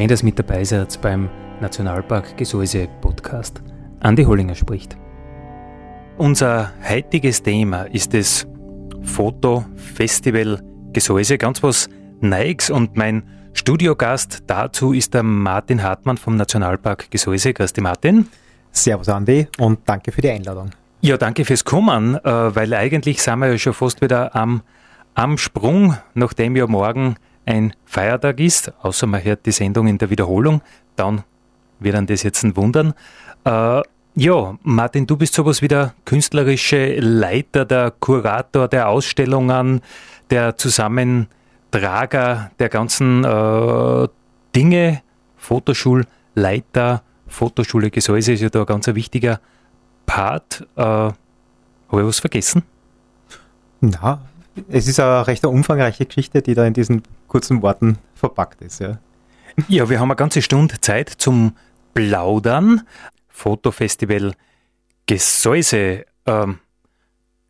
Schön, dass mit dabei seid beim Nationalpark Gesäuse Podcast. Andi Hollinger spricht. Unser heutiges Thema ist das Fotofestival Gesäuse, ganz was Neues und mein Studiogast dazu ist der Martin Hartmann vom Nationalpark Gesäuse. Grüß dich Martin. Servus Andi und danke für die Einladung. Ja, danke fürs Kommen, äh, weil eigentlich sind wir ja schon fast wieder am, am Sprung, nachdem ja morgen ein Feiertag ist, außer man hört die Sendung in der Wiederholung, dann wird an das jetzt ein Wundern. Äh, ja, Martin, du bist sowas wie der künstlerische Leiter, der Kurator der Ausstellungen, der Zusammentrager der ganzen äh, Dinge, Fotoschulleiter, Fotoschule Gesäuse ist ja da ein ganz wichtiger Part. Äh, Habe ich was vergessen? Na, es ist eine recht umfangreiche Geschichte, die da in diesen kurzen Worten verpackt ist. Ja, ja wir haben eine ganze Stunde Zeit zum Plaudern. Fotofestival Gesäuse. Ähm,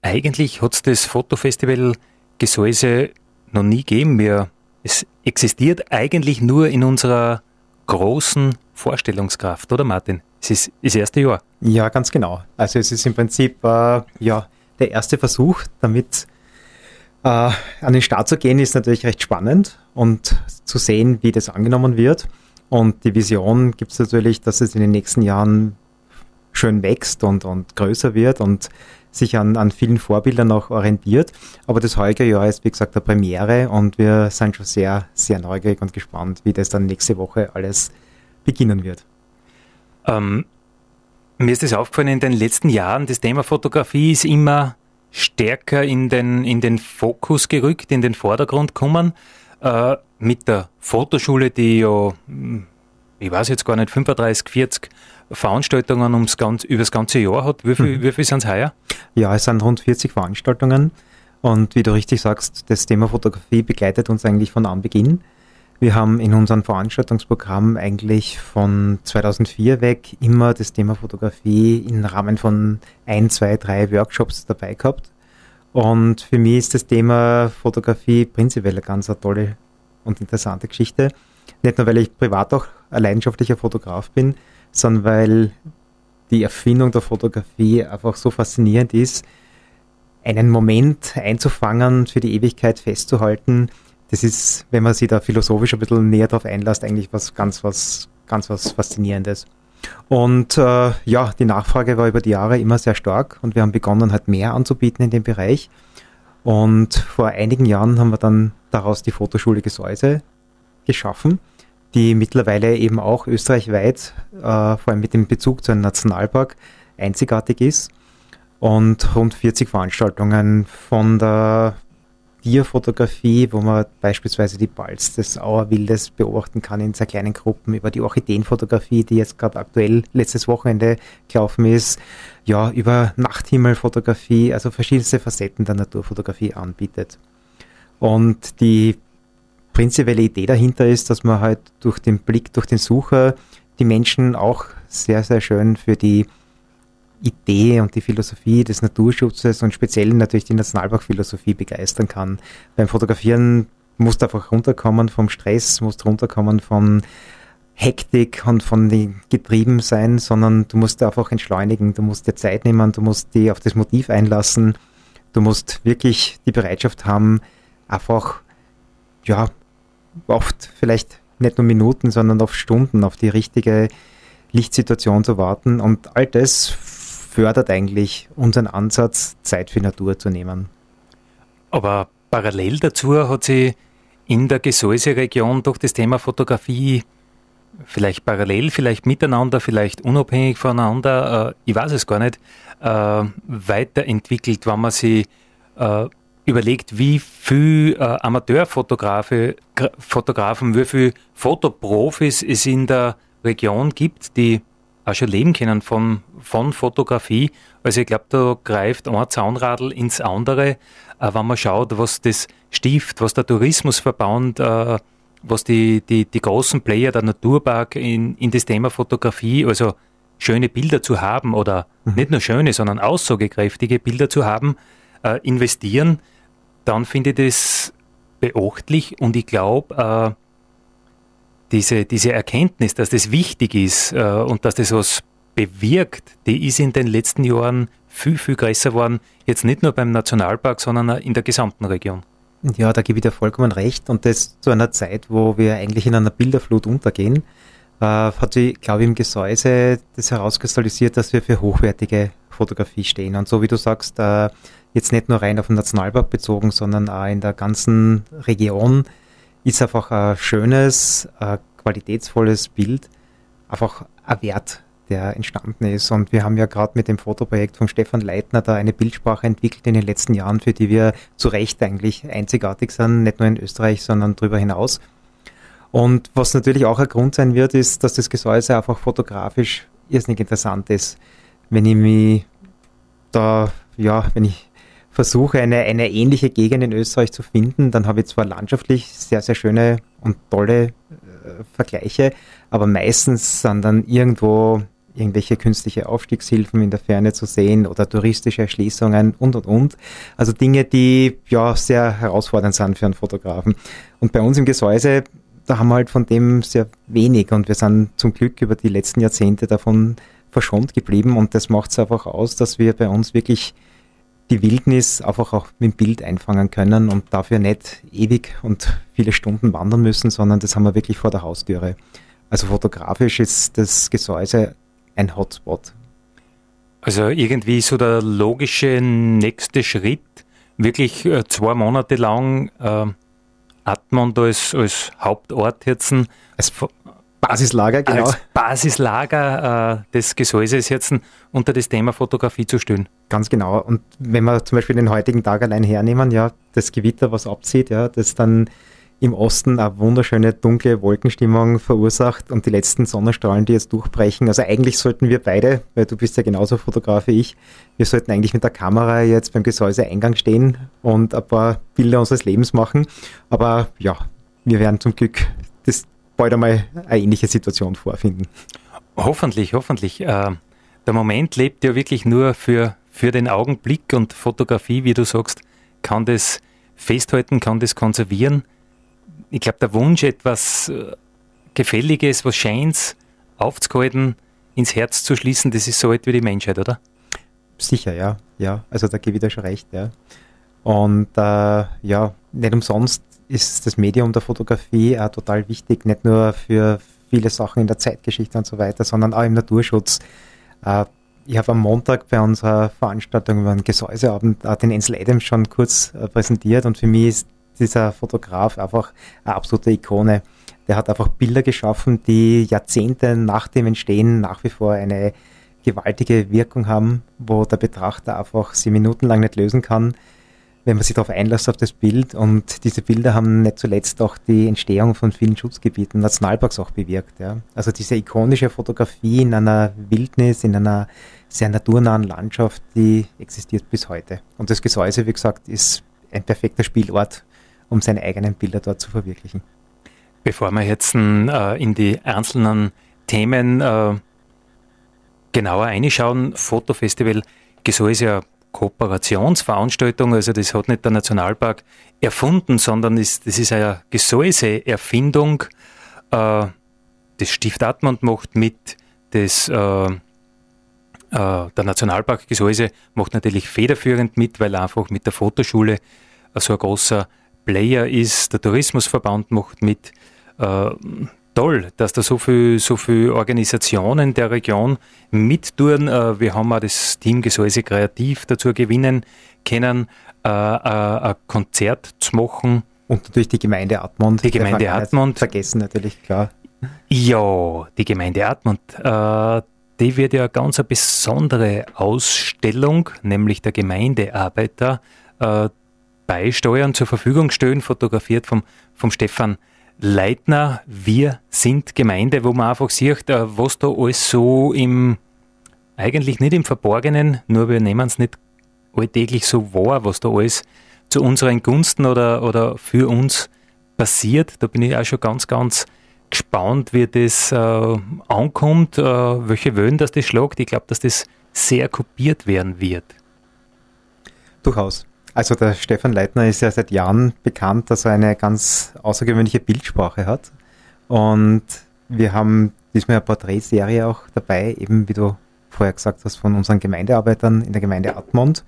eigentlich hat es das Fotofestival Gesäuse noch nie gegeben. Wir, es existiert eigentlich nur in unserer großen Vorstellungskraft, oder Martin? Es ist das erste Jahr. Ja, ganz genau. Also es ist im Prinzip äh, ja, der erste Versuch, damit äh, an den Start zu gehen ist natürlich recht spannend und zu sehen, wie das angenommen wird. Und die Vision gibt es natürlich, dass es in den nächsten Jahren schön wächst und, und größer wird und sich an, an vielen Vorbildern auch orientiert. Aber das heutige Jahr ist, wie gesagt, der Premiere und wir sind schon sehr, sehr neugierig und gespannt, wie das dann nächste Woche alles beginnen wird. Ähm, mir ist es aufgefallen, in den letzten Jahren, das Thema Fotografie ist immer stärker in den, in den Fokus gerückt, in den Vordergrund kommen. Äh, mit der Fotoschule, die ja, hm, ich weiß jetzt gar nicht, 35, 40 Veranstaltungen ums ganz, über das ganze Jahr hat. Wie viel, mhm. wie viel sind es heuer? Ja, es sind rund 40 Veranstaltungen. Und wie du richtig sagst, das Thema Fotografie begleitet uns eigentlich von Anbeginn. Wir haben in unserem Veranstaltungsprogramm eigentlich von 2004 weg immer das Thema Fotografie im Rahmen von ein, zwei, drei Workshops dabei gehabt. Und für mich ist das Thema Fotografie prinzipiell eine ganz tolle und interessante Geschichte. Nicht nur, weil ich privat auch ein leidenschaftlicher Fotograf bin, sondern weil die Erfindung der Fotografie einfach so faszinierend ist, einen Moment einzufangen, für die Ewigkeit festzuhalten, das ist, wenn man sich da philosophisch ein bisschen näher drauf einlässt, eigentlich was ganz was, ganz was Faszinierendes. Und äh, ja, die Nachfrage war über die Jahre immer sehr stark und wir haben begonnen, halt mehr anzubieten in dem Bereich. Und vor einigen Jahren haben wir dann daraus die Fotoschule Gesäuse geschaffen, die mittlerweile eben auch österreichweit, äh, vor allem mit dem Bezug zu einem Nationalpark, einzigartig ist und rund 40 Veranstaltungen von der Tierfotografie, wo man beispielsweise die Balz des Auerwildes beobachten kann in sehr kleinen Gruppen, über die Orchideenfotografie, die jetzt gerade aktuell letztes Wochenende gelaufen ist, ja, über Nachthimmelfotografie, also verschiedenste Facetten der Naturfotografie anbietet. Und die prinzipielle Idee dahinter ist, dass man halt durch den Blick, durch den Sucher die Menschen auch sehr, sehr schön für die Idee und die Philosophie des Naturschutzes und speziell natürlich die Nationalparkphilosophie begeistern kann. Beim Fotografieren musst du einfach runterkommen vom Stress, musst runterkommen von Hektik und von den Getrieben sein, sondern du musst einfach entschleunigen, du musst dir Zeit nehmen, du musst dich auf das Motiv einlassen, du musst wirklich die Bereitschaft haben, einfach, ja, oft vielleicht nicht nur Minuten, sondern auf Stunden auf die richtige Lichtsituation zu warten und all das fördert eigentlich unseren Ansatz, Zeit für Natur zu nehmen. Aber parallel dazu hat sie in der Gesäuse-Region doch das Thema Fotografie vielleicht parallel, vielleicht miteinander, vielleicht unabhängig voneinander, äh, ich weiß es gar nicht, äh, weiterentwickelt, wenn man sich äh, überlegt, wie viel äh, Amateurfotografen, Fotografen, wie viele Fotoprofis es in der Region gibt, die auch schon leben können von, von Fotografie. Also ich glaube, da greift ein Zaunradl ins andere, äh, wenn man schaut, was das Stift, was der Tourismusverband, äh, was die, die, die großen Player, der Naturpark in, in das Thema Fotografie, also schöne Bilder zu haben oder mhm. nicht nur schöne, sondern aussagekräftige Bilder zu haben, äh, investieren, dann finde ich das beachtlich und ich glaube, äh, diese, diese Erkenntnis, dass das wichtig ist äh, und dass das was bewirkt, die ist in den letzten Jahren viel, viel größer geworden. Jetzt nicht nur beim Nationalpark, sondern in der gesamten Region. Ja, da gebe ich dir vollkommen recht. Und das zu einer Zeit, wo wir eigentlich in einer Bilderflut untergehen, äh, hat sich, glaube ich, im Gesäuse das herauskristallisiert, dass wir für hochwertige Fotografie stehen. Und so wie du sagst, äh, jetzt nicht nur rein auf den Nationalpark bezogen, sondern auch in der ganzen Region ist einfach ein schönes, ein qualitätsvolles Bild, einfach ein Wert, der entstanden ist. Und wir haben ja gerade mit dem Fotoprojekt von Stefan Leitner da eine Bildsprache entwickelt in den letzten Jahren, für die wir zu Recht eigentlich einzigartig sind, nicht nur in Österreich, sondern darüber hinaus. Und was natürlich auch ein Grund sein wird, ist, dass das Gesäuse einfach fotografisch irrsinnig interessant ist. Wenn ich mich da, ja, wenn ich versuche, eine, eine ähnliche Gegend in Österreich zu finden, dann habe ich zwar landschaftlich sehr, sehr schöne und tolle äh, Vergleiche, aber meistens sind dann irgendwo irgendwelche künstliche Aufstiegshilfen in der Ferne zu sehen oder touristische Erschließungen und und und. Also Dinge, die ja sehr herausfordernd sind für einen Fotografen. Und bei uns im Gesäuse, da haben wir halt von dem sehr wenig und wir sind zum Glück über die letzten Jahrzehnte davon verschont geblieben und das macht es einfach aus, dass wir bei uns wirklich die Wildnis einfach auch mit dem Bild einfangen können und dafür nicht ewig und viele Stunden wandern müssen, sondern das haben wir wirklich vor der Haustüre. Also fotografisch ist das Gesäuse ein Hotspot. Also irgendwie so der logische nächste Schritt, wirklich äh, zwei Monate lang äh, Atmund als, als Hauptort jetzt als Basislager, genau. Als Basislager äh, des Gesäuses jetzt unter das Thema Fotografie zu stellen. Ganz genau. Und wenn wir zum Beispiel den heutigen Tag allein hernehmen, ja, das Gewitter, was abzieht, ja, das dann im Osten eine wunderschöne dunkle Wolkenstimmung verursacht und die letzten Sonnenstrahlen, die jetzt durchbrechen. Also eigentlich sollten wir beide, weil du bist ja genauso Fotograf wie ich, wir sollten eigentlich mit der Kamera jetzt beim Gesäuseeingang stehen und ein paar Bilder unseres Lebens machen. Aber ja, wir werden zum Glück das bald einmal eine ähnliche Situation vorfinden. Hoffentlich, hoffentlich. Äh, der Moment lebt ja wirklich nur für, für den Augenblick und Fotografie, wie du sagst, kann das festhalten, kann das konservieren ich glaube, der Wunsch, etwas äh, Gefälliges, was Scheins aufzuhalten, ins Herz zu schließen, das ist so alt wie die Menschheit, oder? Sicher, ja. Ja, also da gebe ich dir schon recht, ja. Und äh, ja, nicht umsonst ist das Medium der Fotografie auch total wichtig, nicht nur für viele Sachen in der Zeitgeschichte und so weiter, sondern auch im Naturschutz. Äh, ich habe am Montag bei unserer Veranstaltung über den Gesäuseabend äh, den Ensel Adams schon kurz äh, präsentiert und für mich ist dieser Fotograf einfach eine absolute Ikone. Der hat einfach Bilder geschaffen, die Jahrzehnte nach dem Entstehen nach wie vor eine gewaltige Wirkung haben, wo der Betrachter einfach sie minutenlang nicht lösen kann, wenn man sich darauf einlässt auf das Bild. Und diese Bilder haben nicht zuletzt auch die Entstehung von vielen Schutzgebieten, Nationalparks auch bewirkt. Ja. Also diese ikonische Fotografie in einer Wildnis, in einer sehr naturnahen Landschaft, die existiert bis heute. Und das Gesäuse, wie gesagt, ist ein perfekter Spielort um seine eigenen Bilder dort zu verwirklichen. Bevor wir jetzt äh, in die einzelnen Themen äh, genauer einschauen, Fotofestival Geso ist ja Kooperationsveranstaltung, also das hat nicht der Nationalpark erfunden, sondern ist, das ist eine Gesäuse-Erfindung. Äh, das Stift Atmund macht mit, das, äh, äh, der Nationalpark Gesäuse macht natürlich federführend mit, weil einfach mit der Fotoschule so ein großer Player ist, der Tourismusverband macht mit. Toll, dass da so viele so viel Organisationen der Region mittun. Äh, wir haben auch das Team Gesäuse Kreativ dazu gewinnen können, äh, äh, ein Konzert zu machen. Und natürlich die Gemeinde Admont. Die Gemeinde Admont. Vergessen natürlich, klar. Ja, die Gemeinde Admont, äh, die wird ja ganz eine besondere Ausstellung, nämlich der Gemeindearbeiter, beisteuern, zur Verfügung stellen, fotografiert vom, vom Stefan Leitner. Wir sind Gemeinde, wo man einfach sieht, äh, was da alles so im, eigentlich nicht im Verborgenen, nur wir nehmen es nicht alltäglich so wahr, was da alles zu unseren Gunsten oder, oder für uns passiert. Da bin ich auch schon ganz, ganz gespannt, wie das äh, ankommt, äh, welche Wellen das das schlagt. Ich glaube, dass das sehr kopiert werden wird. Durchaus. Also der Stefan Leitner ist ja seit Jahren bekannt, dass er eine ganz außergewöhnliche Bildsprache hat. Und wir haben diesmal eine Porträtserie auch dabei, eben wie du vorher gesagt hast, von unseren Gemeindearbeitern in der Gemeinde Admont.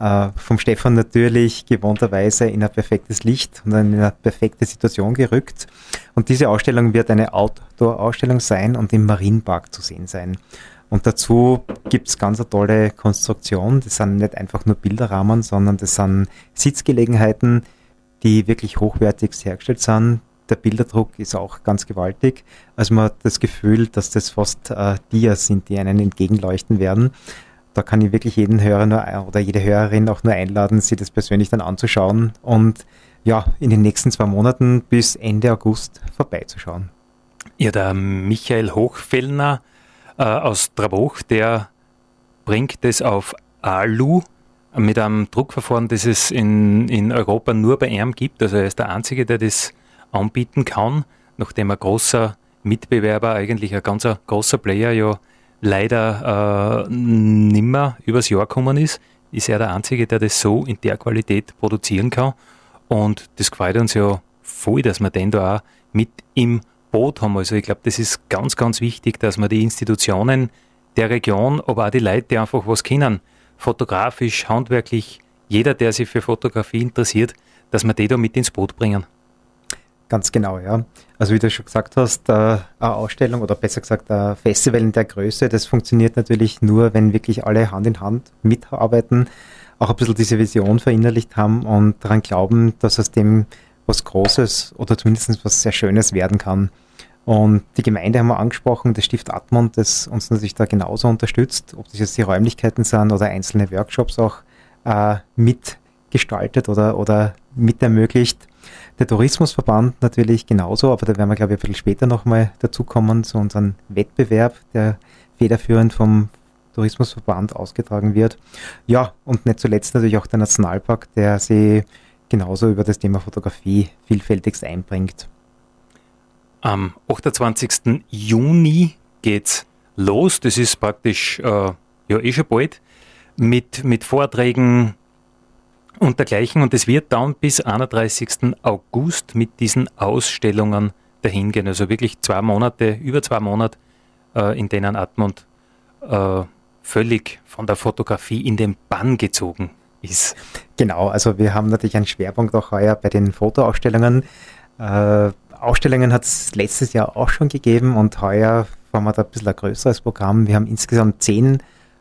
Äh, vom Stefan natürlich gewohnterweise in ein perfektes Licht und in eine perfekte Situation gerückt. Und diese Ausstellung wird eine Outdoor-Ausstellung sein und im Marienpark zu sehen sein. Und dazu gibt es ganz eine tolle Konstruktion. Das sind nicht einfach nur Bilderrahmen, sondern das sind Sitzgelegenheiten, die wirklich hochwertig hergestellt sind. Der Bilderdruck ist auch ganz gewaltig. Also man hat das Gefühl, dass das fast äh, Dias sind, die einen entgegenleuchten werden da kann ich wirklich jeden Hörer nur, oder jede Hörerin auch nur einladen, sich das persönlich dann anzuschauen und ja, in den nächsten zwei Monaten bis Ende August vorbeizuschauen. Ja, der Michael Hochfellner äh, aus Trabuch, der bringt das auf Alu mit einem Druckverfahren, das es in, in Europa nur bei ihm gibt. Also er ist der Einzige, der das anbieten kann, nachdem ein großer Mitbewerber, eigentlich ein ganz großer Player ja leider äh, nimmer übers Jahr gekommen ist, ist er der Einzige, der das so in der Qualität produzieren kann. Und das gefällt uns ja voll, dass wir den da auch mit im Boot haben. Also ich glaube, das ist ganz, ganz wichtig, dass wir die Institutionen der Region, aber auch die Leute, die einfach was kennen, fotografisch, handwerklich, jeder, der sich für Fotografie interessiert, dass wir die da mit ins Boot bringen. Ganz genau, ja. Also wie du schon gesagt hast, äh, eine Ausstellung oder besser gesagt ein Festival in der Größe, das funktioniert natürlich nur, wenn wirklich alle Hand in Hand mitarbeiten, auch ein bisschen diese Vision verinnerlicht haben und daran glauben, dass aus dem was Großes oder zumindest was sehr Schönes werden kann. Und die Gemeinde haben wir angesprochen, das Stift Admont, das uns natürlich da genauso unterstützt, ob das jetzt die Räumlichkeiten sind oder einzelne Workshops auch äh, mitgestaltet oder, oder mit ermöglicht. Der Tourismusverband natürlich genauso, aber da werden wir, glaube ich, ein bisschen später nochmal dazukommen zu unserem Wettbewerb, der federführend vom Tourismusverband ausgetragen wird. Ja, und nicht zuletzt natürlich auch der Nationalpark, der sich genauso über das Thema Fotografie vielfältigst einbringt. Am 28. Juni geht's los. Das ist praktisch äh, ja eh schon bald mit, mit Vorträgen, und dergleichen. Und es wird dann bis 31. August mit diesen Ausstellungen dahingehen. Also wirklich zwei Monate, über zwei Monate, äh, in denen Admont äh, völlig von der Fotografie in den Bann gezogen ist. Genau, also wir haben natürlich einen Schwerpunkt auch heuer bei den Fotoausstellungen. Äh, Ausstellungen hat es letztes Jahr auch schon gegeben und heuer haben wir da ein bisschen ein größeres Programm. Wir haben insgesamt zehn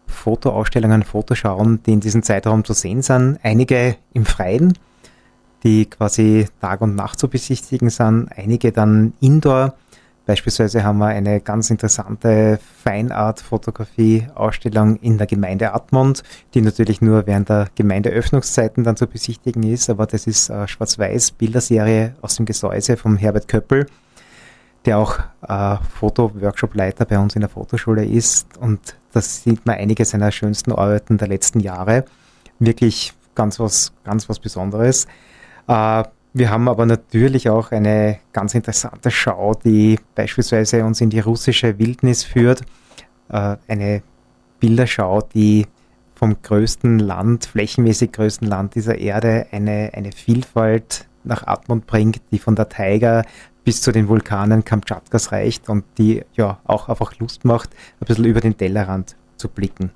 Fotoausstellungen, Fotoschauen, die in diesem Zeitraum zu sehen sind. Einige im Freien, die quasi Tag und Nacht zu besichtigen sind. Einige dann indoor. Beispielsweise haben wir eine ganz interessante Feinart-Fotografie-Ausstellung in der Gemeinde Admont, die natürlich nur während der Gemeindeöffnungszeiten dann zu besichtigen ist, aber das ist eine Schwarz-Weiß-Bilderserie aus dem Gesäuse vom Herbert Köppel der auch äh, Foto-Workshop-Leiter bei uns in der Fotoschule ist. Und das sieht man einige seiner schönsten Arbeiten der letzten Jahre. Wirklich ganz was, ganz was Besonderes. Äh, wir haben aber natürlich auch eine ganz interessante Schau, die beispielsweise uns in die russische Wildnis führt. Äh, eine Bilderschau, die vom größten Land, flächenmäßig größten Land dieser Erde, eine, eine Vielfalt nach Atmund bringt, die von der Tiger bis zu den Vulkanen Kamtschatkas reicht und die ja auch einfach Lust macht, ein bisschen über den Tellerrand zu blicken.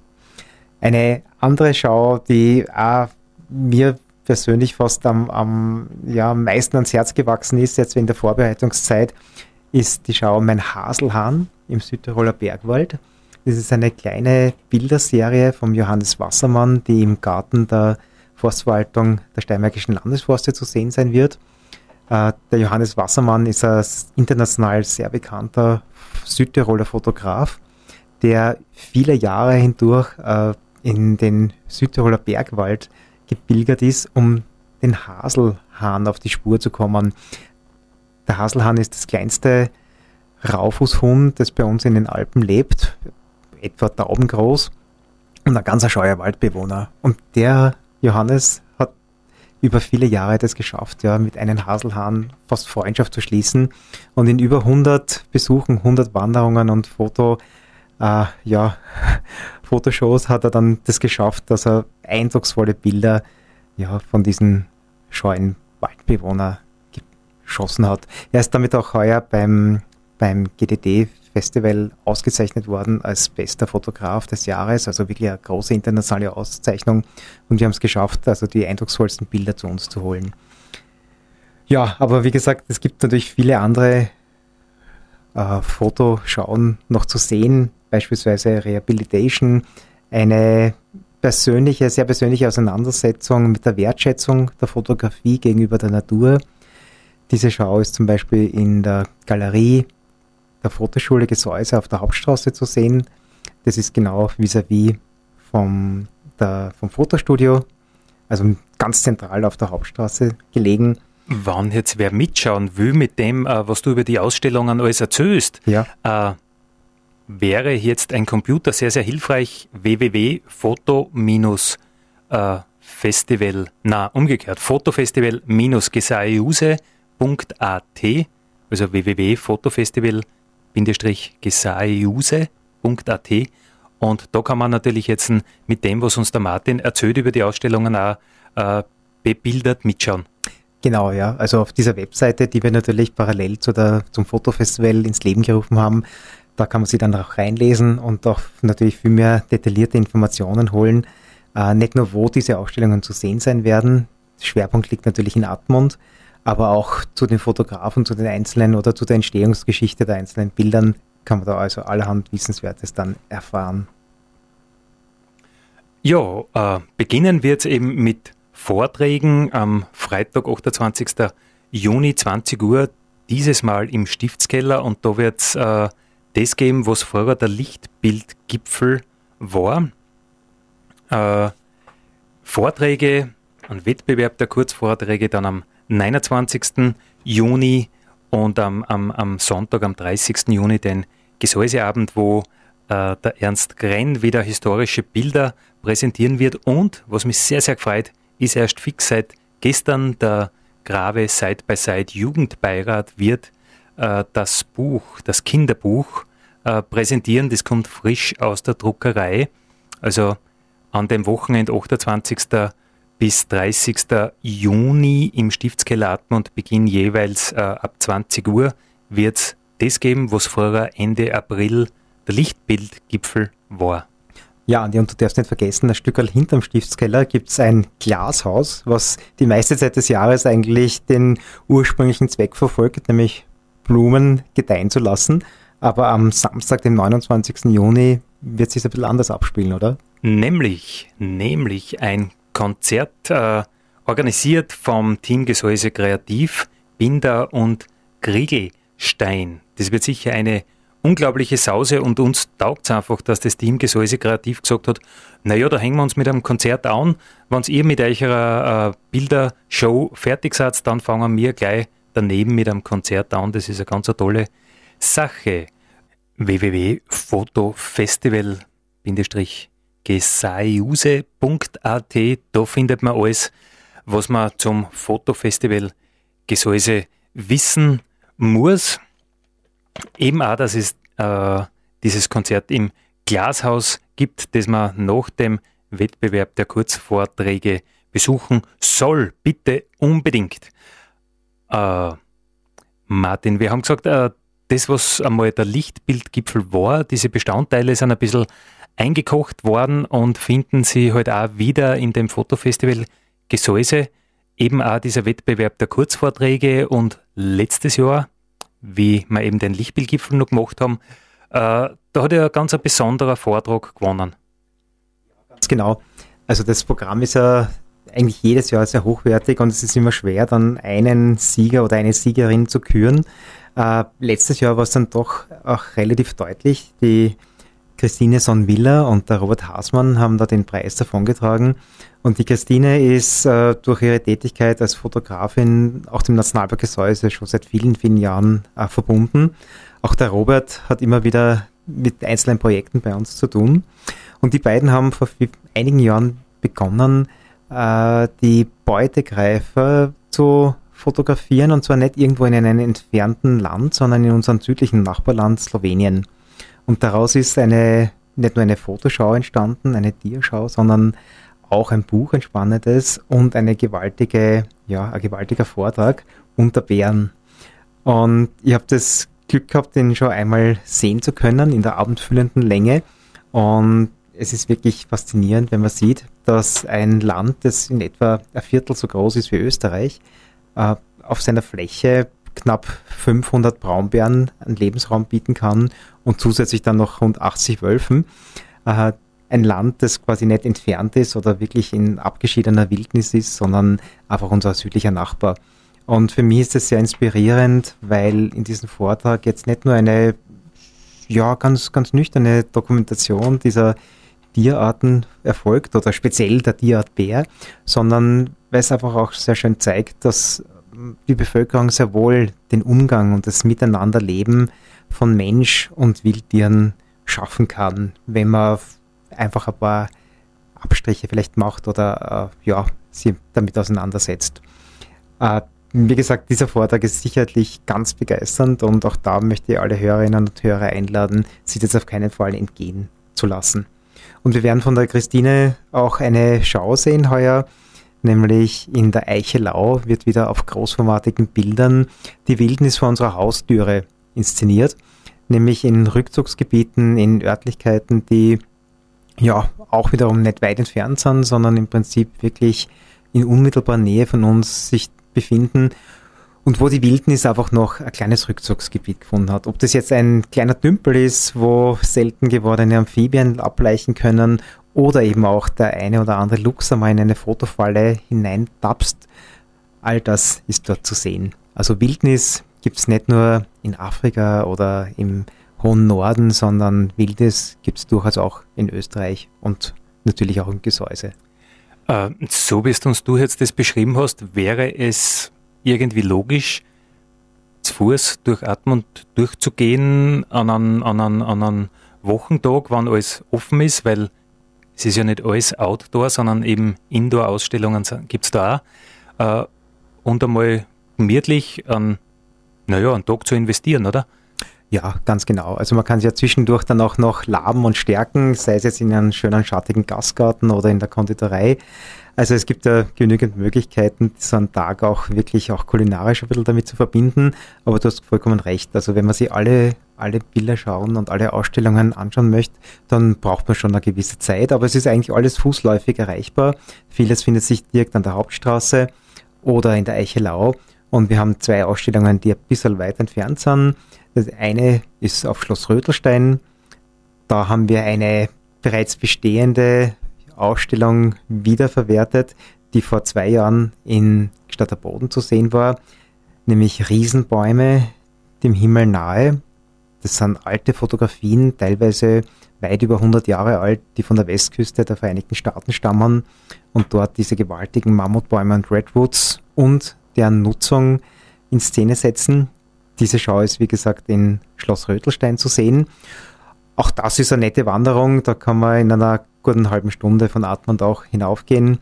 Eine andere Schau, die auch mir persönlich fast am, am ja, meisten ans Herz gewachsen ist, jetzt in der Vorbereitungszeit, ist die Schau Mein Haselhahn im Südtiroler Bergwald. Das ist eine kleine Bilderserie vom Johannes Wassermann, die im Garten der Forstverwaltung der Steiermärkischen Landesforste zu sehen sein wird. Äh, der Johannes Wassermann ist ein international sehr bekannter Südtiroler Fotograf, der viele Jahre hindurch äh, in den Südtiroler Bergwald gepilgert ist, um den Haselhahn auf die Spur zu kommen. Der Haselhahn ist das kleinste Raufußhuhn, das bei uns in den Alpen lebt, etwa taubengroß und ein ganz scheuer Waldbewohner. Und der Johannes hat über viele Jahre das geschafft, ja, mit einem Haselhahn fast Freundschaft zu schließen und in über 100 Besuchen, 100 Wanderungen und Foto, äh, ja, Fotoshows hat er dann das geschafft, dass er eindrucksvolle Bilder ja, von diesen scheuen Waldbewohner geschossen hat. Er ist damit auch heuer beim, beim GDD Festival ausgezeichnet worden als bester Fotograf des Jahres, also wirklich eine große internationale Auszeichnung. Und wir haben es geschafft, also die eindrucksvollsten Bilder zu uns zu holen. Ja, aber wie gesagt, es gibt natürlich viele andere äh, Fotoschauen noch zu sehen, beispielsweise Rehabilitation, eine persönliche, sehr persönliche Auseinandersetzung mit der Wertschätzung der Fotografie gegenüber der Natur. Diese Schau ist zum Beispiel in der Galerie der Fotoschule Gesäuse auf der Hauptstraße zu sehen. Das ist genau vis-à-vis -vis vom, vom Fotostudio, also ganz zentral auf der Hauptstraße gelegen. Wann jetzt wer mitschauen will mit dem, äh, was du über die Ausstellungen alles erzählst, ja. äh, wäre jetzt ein Computer sehr, sehr hilfreich. www.foto-festival, na umgekehrt, fotofestival-gesaiuse.at, also www.fotofestival-gesaiuse.at und da kann man natürlich jetzt mit dem, was uns der Martin erzählt über die Ausstellungen auch äh, bebildert mitschauen. Genau, ja. Also auf dieser Webseite, die wir natürlich parallel zu der, zum Fotofestival ins Leben gerufen haben, da kann man sich dann auch reinlesen und auch natürlich viel mehr detaillierte Informationen holen. Äh, nicht nur, wo diese Ausstellungen zu sehen sein werden. Schwerpunkt liegt natürlich in Atmund, aber auch zu den Fotografen, zu den einzelnen oder zu der Entstehungsgeschichte der einzelnen Bildern kann man da also allerhand Wissenswertes dann erfahren. Ja, äh, beginnen wir jetzt eben mit Vorträgen am Freitag, 28. Juni, 20 Uhr, dieses Mal im Stiftskeller und da wird es äh, das geben, was vorher der Lichtbildgipfel war. Äh, Vorträge, ein Wettbewerb der Kurzvorträge dann am 29. Juni und am, am, am Sonntag, am 30. Juni, den Gesäuseabend, wo äh, der Ernst Grenn wieder historische Bilder präsentieren wird. Und, was mich sehr, sehr gefreut, ist erst fix seit gestern der Grave Side by Side Jugendbeirat wird äh, das Buch, das Kinderbuch äh, präsentieren. Das kommt frisch aus der Druckerei. Also an dem Wochenende 28. bis 30. Juni im Stiftskeller Atmund Beginn jeweils äh, ab 20 Uhr wird es das geben, was vorher Ende April der Lichtbildgipfel war. Ja, und du darfst nicht vergessen, ein Stück hinterm Stiftskeller gibt es ein Glashaus, was die meiste Zeit des Jahres eigentlich den ursprünglichen Zweck verfolgt, nämlich Blumen gedeihen zu lassen. Aber am Samstag, dem 29. Juni, wird sich ein bisschen anders abspielen, oder? Nämlich, nämlich ein Konzert äh, organisiert vom Team Gesäuse Kreativ, Binder und Kriegelstein. Das wird sicher eine unglaubliche Sause und uns taugt es einfach, dass das Team Gesäuse Kreativ gesagt hat, naja, da hängen wir uns mit einem Konzert an. Wenn ihr mit eurer äh, Bildershow fertig seid, dann fangen wir gleich daneben mit einem Konzert an. Das ist eine ganz tolle Sache. www.fotofestival-gesaiuse.at Da findet man alles, was man zum Fotofestival Gesäuse wissen muss. Eben auch, dass es äh, dieses Konzert im Glashaus gibt, das man nach dem Wettbewerb der Kurzvorträge besuchen soll. Bitte unbedingt. Äh, Martin, wir haben gesagt, äh, das, was einmal der Lichtbildgipfel war, diese Bestandteile sind ein bisschen eingekocht worden und finden sie halt auch wieder in dem Fotofestival Gesäuse. Eben auch dieser Wettbewerb der Kurzvorträge und letztes Jahr, wie wir eben den Lichtbildgipfel noch gemacht haben, äh, da hat er ganz ein besonderer Vortrag gewonnen. Ganz genau. Also das Programm ist ja eigentlich jedes Jahr sehr hochwertig und es ist immer schwer, dann einen Sieger oder eine Siegerin zu küren. Äh, letztes Jahr war es dann doch auch relativ deutlich. Die Christine Sonwiller und der Robert Haasmann haben da den Preis davongetragen. Und die Christine ist äh, durch ihre Tätigkeit als Fotografin auch dem Nationalpark Gesäuse schon seit vielen, vielen Jahren äh, verbunden. Auch der Robert hat immer wieder mit einzelnen Projekten bei uns zu tun. Und die beiden haben vor einigen Jahren begonnen, äh, die Beutegreifer zu fotografieren und zwar nicht irgendwo in einem entfernten Land, sondern in unserem südlichen Nachbarland Slowenien. Und daraus ist eine, nicht nur eine Fotoschau entstanden, eine Tierschau, sondern auch ein Buch, ein spannendes und eine gewaltige, ja, ein gewaltiger Vortrag unter Bären. Und ich habe das Glück gehabt, den schon einmal sehen zu können in der abendfüllenden Länge. Und es ist wirklich faszinierend, wenn man sieht, dass ein Land, das in etwa ein Viertel so groß ist wie Österreich, äh, auf seiner Fläche knapp 500 Braunbären einen Lebensraum bieten kann und zusätzlich dann noch rund 80 Wölfen. Äh, ein Land, das quasi nicht entfernt ist oder wirklich in abgeschiedener Wildnis ist, sondern einfach unser südlicher Nachbar. Und für mich ist es sehr inspirierend, weil in diesem Vortrag jetzt nicht nur eine ja, ganz, ganz nüchterne Dokumentation dieser Tierarten erfolgt oder speziell der Tierart Bär, sondern weil es einfach auch sehr schön zeigt, dass die Bevölkerung sehr wohl den Umgang und das Miteinanderleben von Mensch und Wildtieren schaffen kann, wenn man einfach ein paar Abstriche vielleicht macht oder äh, ja, sie damit auseinandersetzt. Äh, wie gesagt, dieser Vortrag ist sicherlich ganz begeisternd und auch da möchte ich alle Hörerinnen und Hörer einladen, sich das auf keinen Fall entgehen zu lassen. Und wir werden von der Christine auch eine Schau sehen heuer, nämlich in der Eichelau wird wieder auf großformatigen Bildern die Wildnis vor unserer Haustüre inszeniert, nämlich in Rückzugsgebieten, in Örtlichkeiten, die ja auch wiederum nicht weit entfernt sind, sondern im Prinzip wirklich in unmittelbarer Nähe von uns sich befinden und wo die Wildnis einfach noch ein kleines Rückzugsgebiet gefunden hat. Ob das jetzt ein kleiner Tümpel ist, wo selten gewordene Amphibien ableichen können oder eben auch der eine oder andere Luchs einmal in eine Fotofalle hineintapst, all das ist dort zu sehen. Also Wildnis gibt es nicht nur in Afrika oder im hohen Norden, sondern Wildnis gibt es durchaus auch in Österreich und natürlich auch im Gesäuse. Äh, so wie uns du jetzt das beschrieben hast, wäre es irgendwie logisch, zu Fuß durch Atmund durchzugehen an einem, an, an Wochentag, wann alles offen ist, weil es ist ja nicht alles Outdoor, sondern eben Indoor-Ausstellungen gibt es da auch. Äh, und einmal gemütlich an, naja, einen Tag zu investieren, oder? Ja, ganz genau. Also man kann sich ja zwischendurch dann auch noch laben und stärken, sei es jetzt in einem schönen schattigen Gastgarten oder in der Konditorei. Also es gibt ja genügend Möglichkeiten, so einen Tag auch wirklich auch kulinarisch ein bisschen damit zu verbinden. Aber du hast vollkommen recht. Also wenn man sich alle, alle Bilder schauen und alle Ausstellungen anschauen möchte, dann braucht man schon eine gewisse Zeit. Aber es ist eigentlich alles fußläufig erreichbar. Vieles findet sich direkt an der Hauptstraße oder in der Eichelau. Und wir haben zwei Ausstellungen, die ein bisschen weit entfernt sind. Das eine ist auf Schloss Rötelstein. Da haben wir eine bereits bestehende Ausstellung wiederverwertet, die vor zwei Jahren in Boden zu sehen war, nämlich Riesenbäume dem Himmel nahe. Das sind alte Fotografien, teilweise weit über 100 Jahre alt, die von der Westküste der Vereinigten Staaten stammen und dort diese gewaltigen Mammutbäume und Redwoods und deren Nutzung in Szene setzen. Diese Schau ist, wie gesagt, in Schloss Rötelstein zu sehen. Auch das ist eine nette Wanderung, da kann man in einer guten halben Stunde von Atmund auch hinaufgehen.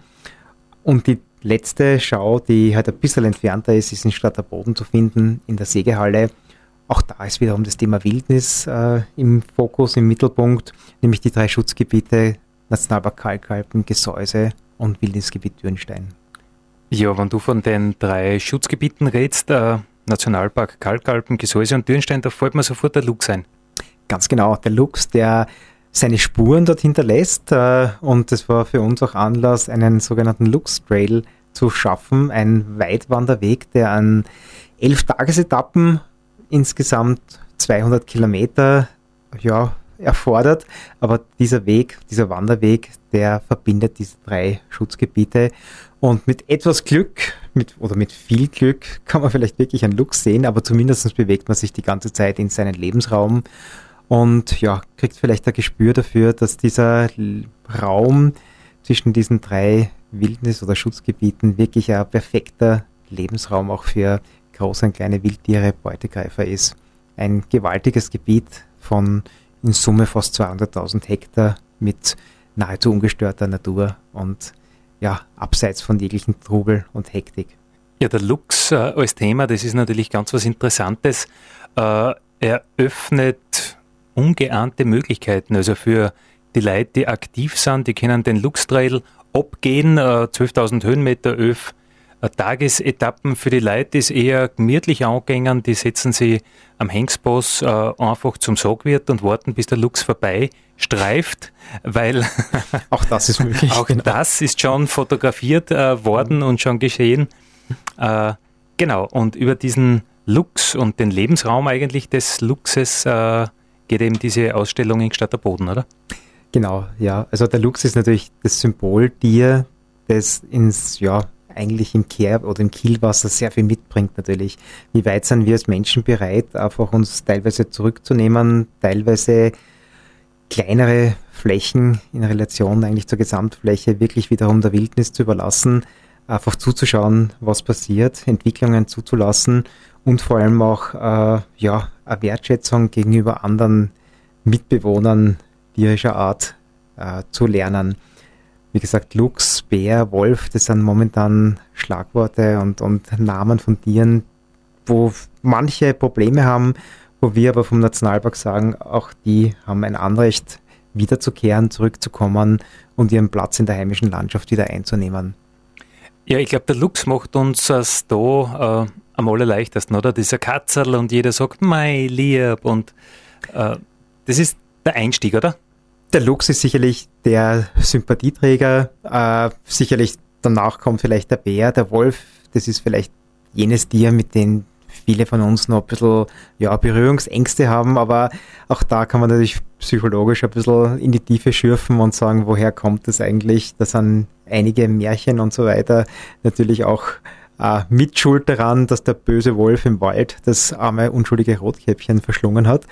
Und die letzte Schau, die halt ein bisschen entfernter ist, ist in Boden zu finden, in der Sägehalle. Auch da ist wiederum das Thema Wildnis äh, im Fokus, im Mittelpunkt, nämlich die drei Schutzgebiete Nationalpark Kalkalpen, Gesäuse und Wildnisgebiet Dürnstein. Ja, wenn du von den drei Schutzgebieten redest, äh, Nationalpark Kalkalpen, Gesäuse und Dürnstein, da fällt mir sofort der Luchs ein. Ganz genau, der Luchs, der seine Spuren dort hinterlässt. Äh, und das war für uns auch Anlass, einen sogenannten Lux Trail zu schaffen. Ein Weitwanderweg, der an elf Tagesetappen insgesamt 200 Kilometer ja, erfordert. Aber dieser Weg, dieser Wanderweg, der verbindet diese drei Schutzgebiete. Und mit etwas Glück mit, oder mit viel Glück kann man vielleicht wirklich einen Luchs sehen, aber zumindest bewegt man sich die ganze Zeit in seinen Lebensraum und ja, kriegt vielleicht ein Gespür dafür, dass dieser Raum zwischen diesen drei Wildnis- oder Schutzgebieten wirklich ein perfekter Lebensraum auch für große und kleine Wildtiere, Beutegreifer ist. Ein gewaltiges Gebiet von in Summe fast 200.000 Hektar mit nahezu ungestörter Natur und ja, abseits von jeglichen Trubel und Hektik. Ja, der Lux äh, als Thema, das ist natürlich ganz was Interessantes. Äh, er öffnet ungeahnte Möglichkeiten. Also für die Leute, die aktiv sind, die können den Lux-Trail abgehen, äh, 12.000 Höhenmeter Öf. Tagesetappen für die Leute ist eher gemütlich angängen, die setzen sie am Hengsboss äh, einfach zum Sorgwirt und warten, bis der Lux vorbei streift, weil auch das ist möglich. auch genau. das ist schon fotografiert äh, worden und schon geschehen. Äh, genau, und über diesen Lux und den Lebensraum eigentlich des Luxes äh, geht eben diese Ausstellung in Stadt der Boden, oder? Genau, ja. Also der Lux ist natürlich das Symboltier, das ins, ja, eigentlich im Kehr oder im Kielwasser sehr viel mitbringt natürlich. Wie weit sind wir als Menschen bereit, einfach uns teilweise zurückzunehmen, teilweise kleinere Flächen in Relation eigentlich zur Gesamtfläche wirklich wiederum der Wildnis zu überlassen, einfach zuzuschauen, was passiert, Entwicklungen zuzulassen und vor allem auch äh, ja, eine Wertschätzung gegenüber anderen Mitbewohnern tierischer Art äh, zu lernen. Wie gesagt, Luchs, Bär, Wolf, das sind momentan Schlagworte und, und Namen von Tieren, wo manche Probleme haben, wo wir aber vom Nationalpark sagen, auch die haben ein Anrecht, wiederzukehren, zurückzukommen und ihren Platz in der heimischen Landschaft wieder einzunehmen. Ja, ich glaube, der Luchs macht uns das da äh, am allerleichtesten, oder? Dieser Katzel und jeder sagt, mei, lieb und äh, das ist der Einstieg, oder? Der Luchs ist sicherlich der Sympathieträger, äh, sicherlich danach kommt vielleicht der Bär, der Wolf, das ist vielleicht jenes Tier, mit dem viele von uns noch ein bisschen ja, Berührungsängste haben, aber auch da kann man natürlich psychologisch ein bisschen in die Tiefe schürfen und sagen, woher kommt das eigentlich? Da sind einige Märchen und so weiter natürlich auch äh, Mitschuld daran, dass der böse Wolf im Wald das arme, unschuldige Rotkäppchen verschlungen hat.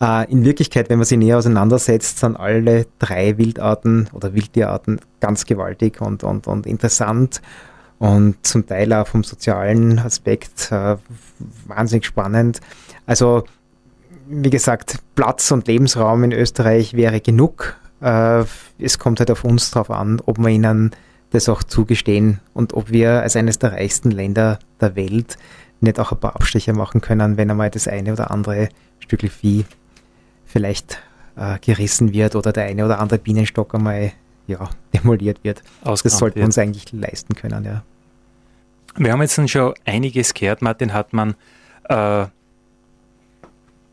Äh, in Wirklichkeit, wenn man sie näher auseinandersetzt, sind alle drei Wildarten oder Wildtierarten ganz gewaltig und, und, und interessant und zum Teil auch vom sozialen Aspekt äh, wahnsinnig spannend. Also wie gesagt, Platz und Lebensraum in Österreich wäre genug. Äh, es kommt halt auf uns drauf an, ob wir ihnen das auch zugestehen und ob wir als eines der reichsten Länder der Welt nicht auch ein paar Abstriche machen können, wenn einmal das eine oder andere Stück Vieh vielleicht äh, gerissen wird oder der eine oder andere Bienenstock einmal ja, demoliert wird. Das sollten wir uns eigentlich leisten können, ja. Wir haben jetzt schon einiges gehört, Martin Hartmann. Äh,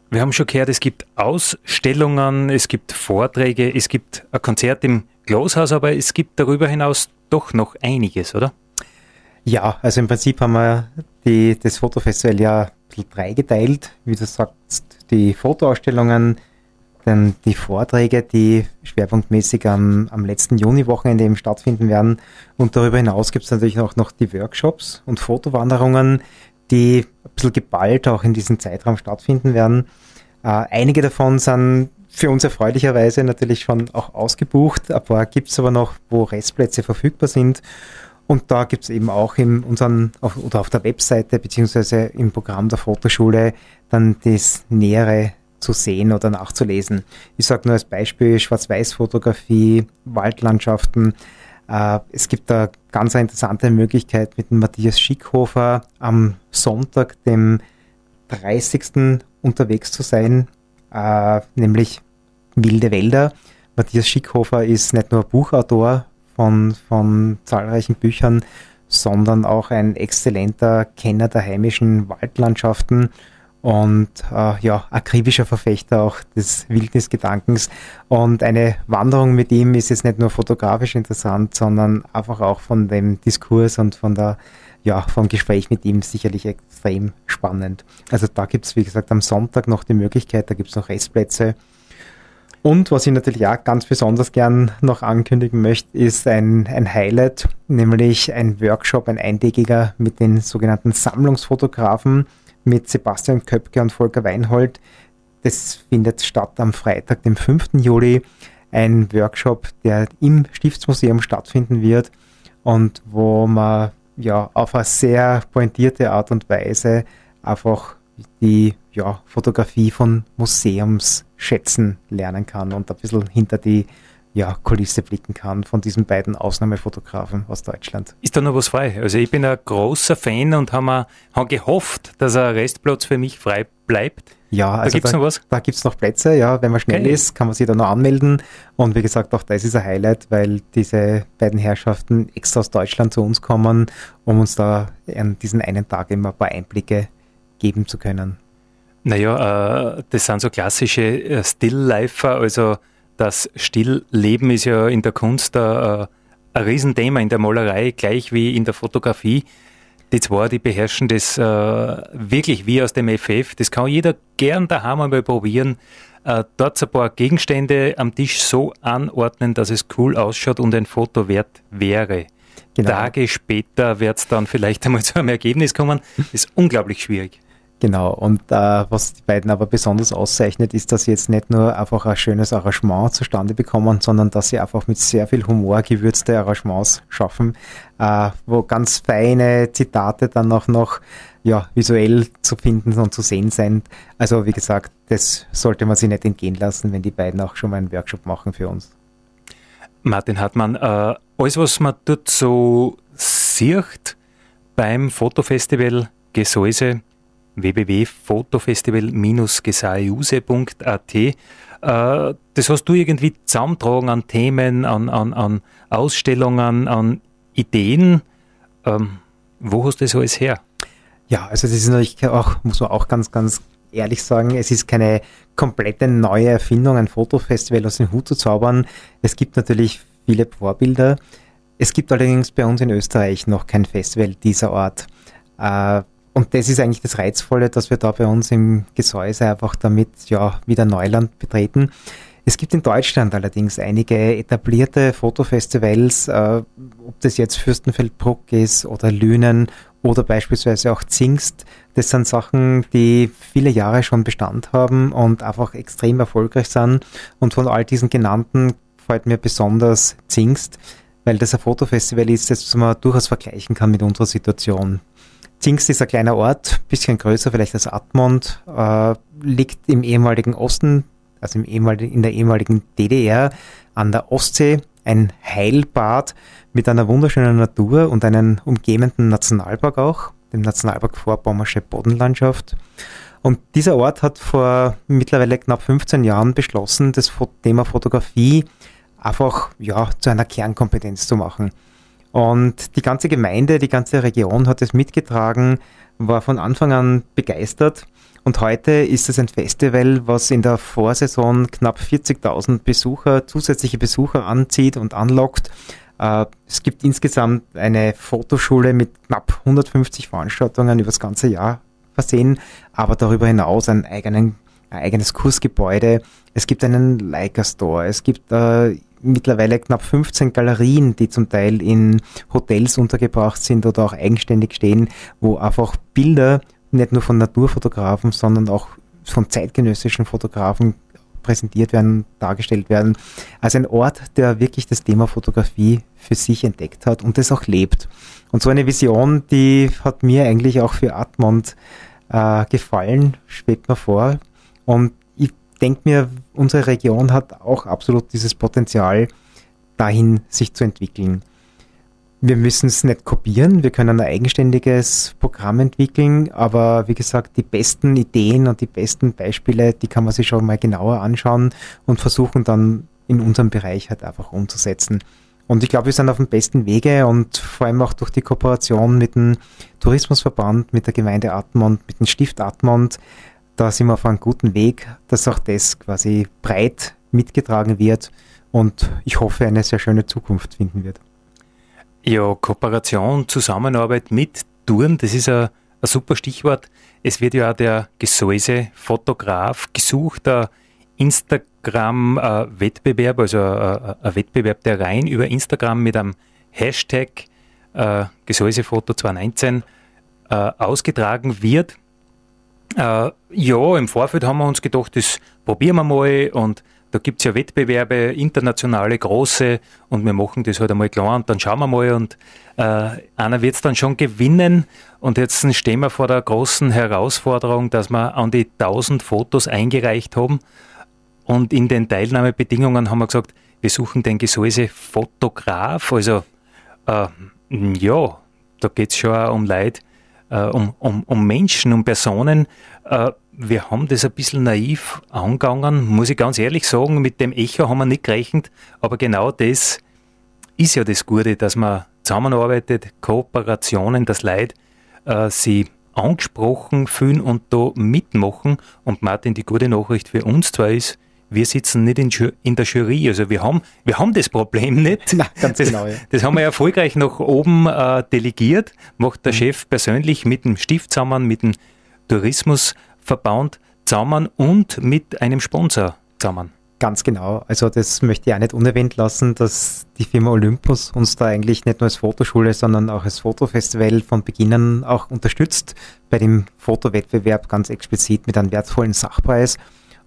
wir haben schon gehört, es gibt Ausstellungen, es gibt Vorträge, es gibt ein Konzert im Gloshaus, aber es gibt darüber hinaus doch noch einiges, oder? Ja, also im Prinzip haben wir die, das Fotofestival ja ein bisschen dreigeteilt. Wie du sagst, die Fotoausstellungen, dann die Vorträge, die schwerpunktmäßig am, am letzten Juni-Wochenende eben stattfinden werden. Und darüber hinaus gibt es natürlich auch noch die Workshops und Fotowanderungen, die ein bisschen geballt auch in diesem Zeitraum stattfinden werden. Äh, einige davon sind für uns erfreulicherweise natürlich schon auch ausgebucht. Ein paar gibt es aber noch, wo Restplätze verfügbar sind. Und da gibt es eben auch in unseren auf, oder auf der Webseite beziehungsweise im Programm der Fotoschule dann das nähere zu sehen oder nachzulesen. Ich sage nur als Beispiel Schwarz-Weiß-Fotografie, Waldlandschaften. Äh, es gibt da ganz eine interessante Möglichkeit mit dem Matthias Schickhofer am Sonntag, dem 30. unterwegs zu sein, äh, nämlich Wilde Wälder. Matthias Schickhofer ist nicht nur Buchautor von, von zahlreichen Büchern, sondern auch ein exzellenter Kenner der heimischen Waldlandschaften und äh, ja, akribischer Verfechter auch des Wildnisgedankens. Und eine Wanderung mit ihm ist jetzt nicht nur fotografisch interessant, sondern einfach auch von dem Diskurs und von der, ja, vom Gespräch mit ihm sicherlich extrem spannend. Also da gibt es, wie gesagt, am Sonntag noch die Möglichkeit, da gibt es noch Restplätze. Und was ich natürlich auch ganz besonders gern noch ankündigen möchte, ist ein, ein Highlight, nämlich ein Workshop, ein eintägiger mit den sogenannten Sammlungsfotografen mit Sebastian Köpke und Volker Weinhold. Das findet statt am Freitag, dem 5. Juli. Ein Workshop, der im Stiftsmuseum stattfinden wird und wo man ja auf eine sehr pointierte Art und Weise einfach die ja, Fotografie von Museumsschätzen lernen kann und ein bisschen hinter die ja, Kulisse blicken kann von diesen beiden Ausnahmefotografen aus Deutschland. Ist da noch was frei? Also ich bin ein großer Fan und habe hab gehofft, dass ein Restplatz für mich frei bleibt. Ja, also da gibt es noch was? Da gibt es noch Plätze, ja. Wenn man schnell okay. ist, kann man sich da noch anmelden. Und wie gesagt, auch das ist ein Highlight, weil diese beiden Herrschaften extra aus Deutschland zu uns kommen, um uns da an diesen einen Tag immer ein paar Einblicke geben zu können. Naja, äh, das sind so klassische äh, Stilllifer, also das Stillleben ist ja in der Kunst äh, ein Riesenthema, in der Malerei gleich wie in der Fotografie. Die zwei, die beherrschen das äh, wirklich wie aus dem FF. Das kann jeder gern daheim einmal probieren. Äh, dort ein paar Gegenstände am Tisch so anordnen, dass es cool ausschaut und ein Foto wert wäre. Genau. Tage später wird es dann vielleicht einmal zu einem Ergebnis kommen. Das ist unglaublich schwierig. Genau, und äh, was die beiden aber besonders auszeichnet, ist, dass sie jetzt nicht nur einfach ein schönes Arrangement zustande bekommen, sondern dass sie einfach mit sehr viel Humor gewürzte Arrangements schaffen, äh, wo ganz feine Zitate dann auch noch ja, visuell zu finden und zu sehen sind. Also wie gesagt, das sollte man sich nicht entgehen lassen, wenn die beiden auch schon mal einen Workshop machen für uns. Martin Hartmann, äh, alles was man dort so sieht beim Fotofestival Gesäuse, www.fotofestival-gesaiuse.at. Äh, das hast du irgendwie zusammentragen an Themen, an, an, an Ausstellungen, an Ideen. Ähm, wo hast du das alles her? Ja, also das ist natürlich auch, muss man auch ganz, ganz ehrlich sagen, es ist keine komplette neue Erfindung, ein Fotofestival aus dem Hut zu zaubern. Es gibt natürlich viele Vorbilder. Es gibt allerdings bei uns in Österreich noch kein Festival dieser Art. Äh, und das ist eigentlich das Reizvolle, dass wir da bei uns im Gesäuse einfach damit ja wieder Neuland betreten. Es gibt in Deutschland allerdings einige etablierte Fotofestivals, äh, ob das jetzt Fürstenfeldbruck ist oder Lünen oder beispielsweise auch Zingst. Das sind Sachen, die viele Jahre schon Bestand haben und einfach extrem erfolgreich sind. Und von all diesen genannten gefällt mir besonders Zingst, weil das ein Fotofestival ist, das man durchaus vergleichen kann mit unserer Situation. Zingst ist ein kleiner Ort, bisschen größer vielleicht als Admont, äh, liegt im ehemaligen Osten, also im ehemaligen, in der ehemaligen DDR an der Ostsee, ein Heilbad mit einer wunderschönen Natur und einem umgebenden Nationalpark auch, dem Nationalpark Vorbommersche Bodenlandschaft. Und dieser Ort hat vor mittlerweile knapp 15 Jahren beschlossen, das Thema Fotografie einfach ja, zu einer Kernkompetenz zu machen. Und die ganze Gemeinde, die ganze Region hat es mitgetragen, war von Anfang an begeistert. Und heute ist es ein Festival, was in der Vorsaison knapp 40.000 Besucher, zusätzliche Besucher anzieht und anlockt. Äh, es gibt insgesamt eine Fotoschule mit knapp 150 Veranstaltungen über das ganze Jahr versehen, aber darüber hinaus ein, eigenen, ein eigenes Kursgebäude. Es gibt einen Leica Store, es gibt äh, mittlerweile knapp 15 Galerien, die zum Teil in Hotels untergebracht sind oder auch eigenständig stehen, wo einfach Bilder nicht nur von Naturfotografen, sondern auch von zeitgenössischen Fotografen präsentiert werden, dargestellt werden. Also ein Ort, der wirklich das Thema Fotografie für sich entdeckt hat und das auch lebt. Und so eine Vision, die hat mir eigentlich auch für Atmond äh, gefallen, schwebt mir vor. Und denke mir, unsere Region hat auch absolut dieses Potenzial, dahin sich zu entwickeln. Wir müssen es nicht kopieren, wir können ein eigenständiges Programm entwickeln, aber wie gesagt, die besten Ideen und die besten Beispiele, die kann man sich schon mal genauer anschauen und versuchen dann in unserem Bereich halt einfach umzusetzen. Und ich glaube, wir sind auf dem besten Wege und vor allem auch durch die Kooperation mit dem Tourismusverband, mit der Gemeinde Atmund, mit dem Stift Atmund, da sind wir auf einem guten Weg, dass auch das quasi breit mitgetragen wird und ich hoffe, eine sehr schöne Zukunft finden wird. Ja, Kooperation, Zusammenarbeit mit Touren, das ist ein, ein super Stichwort. Es wird ja auch der Gesäuse-Fotograf gesucht, ein Instagram-Wettbewerb, also ein Wettbewerb, der rein über Instagram mit einem Hashtag Gesäusefoto 2019 ausgetragen wird. Ja, im Vorfeld haben wir uns gedacht, das probieren wir mal und da gibt es ja Wettbewerbe, internationale, große, und wir machen das halt einmal klar und dann schauen wir mal und äh, einer wird es dann schon gewinnen. Und jetzt stehen wir vor der großen Herausforderung, dass wir an die 1000 Fotos eingereicht haben. Und in den Teilnahmebedingungen haben wir gesagt, wir suchen den Gesäuse-Fotograf. Also, äh, ja, da geht es schon auch um Leid, äh, um, um, um Menschen, um Personen. Äh, wir haben das ein bisschen naiv angegangen, muss ich ganz ehrlich sagen. Mit dem Echo haben wir nicht gerechnet, aber genau das ist ja das Gute, dass man zusammenarbeitet, Kooperationen, das Leid, äh, sie angesprochen fühlen und da mitmachen. Und Martin, die gute Nachricht für uns zwar ist, wir sitzen nicht in, in, der Jury. Also wir haben, wir haben das Problem nicht. Na, ganz das, genau, ja. das haben wir erfolgreich nach oben äh, delegiert, macht der mhm. Chef persönlich mit dem Stift zusammen, mit dem Tourismusverband zusammen und mit einem Sponsor zusammen. Ganz genau. Also das möchte ich auch nicht unerwähnt lassen, dass die Firma Olympus uns da eigentlich nicht nur als Fotoschule, sondern auch als Fotofestival von Beginn an auch unterstützt. Bei dem Fotowettbewerb ganz explizit mit einem wertvollen Sachpreis.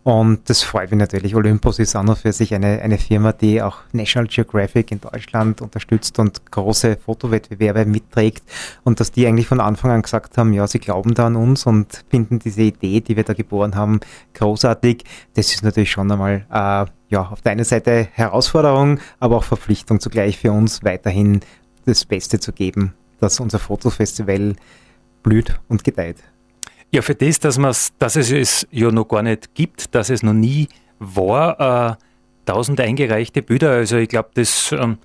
Und das freut mich natürlich. Olympus ist an und für sich eine, eine Firma, die auch National Geographic in Deutschland unterstützt und große Fotowettbewerbe mitträgt. Und dass die eigentlich von Anfang an gesagt haben, ja, sie glauben da an uns und finden diese Idee, die wir da geboren haben, großartig. Das ist natürlich schon einmal, äh, ja, auf der einen Seite Herausforderung, aber auch Verpflichtung zugleich für uns, weiterhin das Beste zu geben, dass unser Fotofestival blüht und gedeiht. Ja, für das, dass, dass es es ja noch gar nicht gibt, dass es noch nie war, äh, tausend eingereichte Bilder. Also ich glaube, das ähm,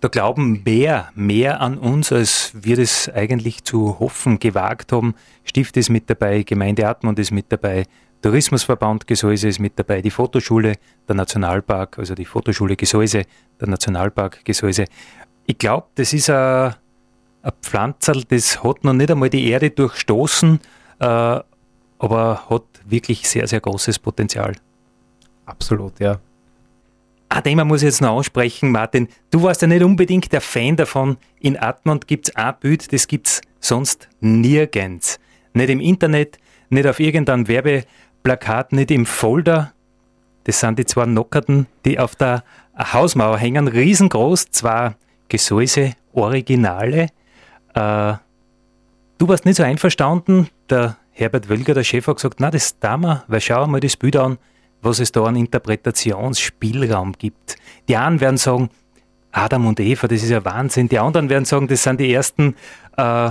da glauben mehr, mehr an uns, als wir das eigentlich zu hoffen gewagt haben. Stift ist mit dabei, Gemeinde Atmund ist mit dabei, Tourismusverband Gesäuse ist mit dabei, die Fotoschule, der Nationalpark, also die Fotoschule Gesäuse, der Nationalpark Gesäuse. Ich glaube, das ist ein, ein Pflanzerl, das hat noch nicht einmal die Erde durchstoßen äh, aber hat wirklich sehr, sehr großes Potenzial. Absolut, ja. Ein Thema muss ich jetzt noch ansprechen, Martin. Du warst ja nicht unbedingt der Fan davon. In Atmund gibt es ein Bild, das gibt es sonst nirgends. Nicht im Internet, nicht auf irgendeinem Werbeplakat, nicht im Folder. Das sind die zwei Nockerten, die auf der Hausmauer hängen, riesengroß, zwei Gesäuse, Originale. Äh, Du warst nicht so einverstanden. Der Herbert Wölger, der Chef, hat gesagt, na, das da wir, weil schau mal das Bild an, was es da an Interpretationsspielraum gibt. Die einen werden sagen, Adam und Eva, das ist ja Wahnsinn. Die anderen werden sagen, das sind die ersten äh,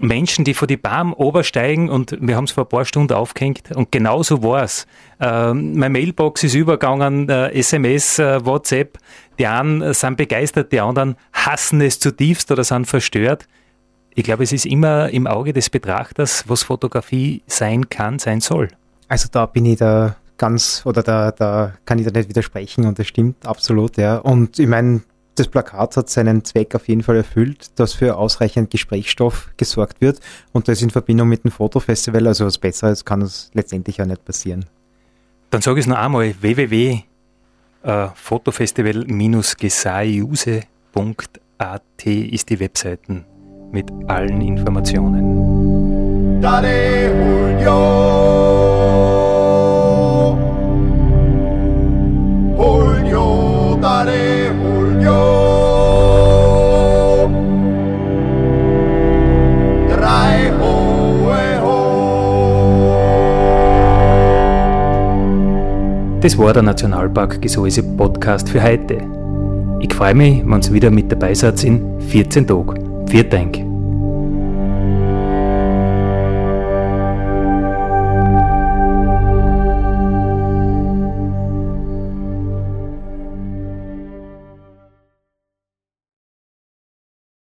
Menschen, die vor die Baum obersteigen und wir haben es vor ein paar Stunden aufgehängt und genau so war es. Äh, meine Mailbox ist übergegangen, äh, SMS, äh, WhatsApp. Die einen sind begeistert, die anderen hassen es zutiefst oder sind verstört. Ich glaube, es ist immer im Auge des Betrachters, was Fotografie sein kann, sein soll. Also da bin ich da ganz, oder da, da kann ich da nicht widersprechen und das stimmt absolut, ja. Und ich meine, das Plakat hat seinen Zweck auf jeden Fall erfüllt, dass für ausreichend Gesprächsstoff gesorgt wird und das in Verbindung mit dem Fotofestival, also was Besseres kann es letztendlich ja nicht passieren. Dann sage ich es noch einmal, www.fotofestival-gesaiuse.at ist die Webseiten mit allen Informationen. Daddy Julio. Julio, Daddy Julio. Drei hohe ho. Das war der Nationalpark Gesäuse Podcast für heute. Ich freue mich, wenn ihr wieder mit dabei seid in 14 Tagen. Vielen Dank.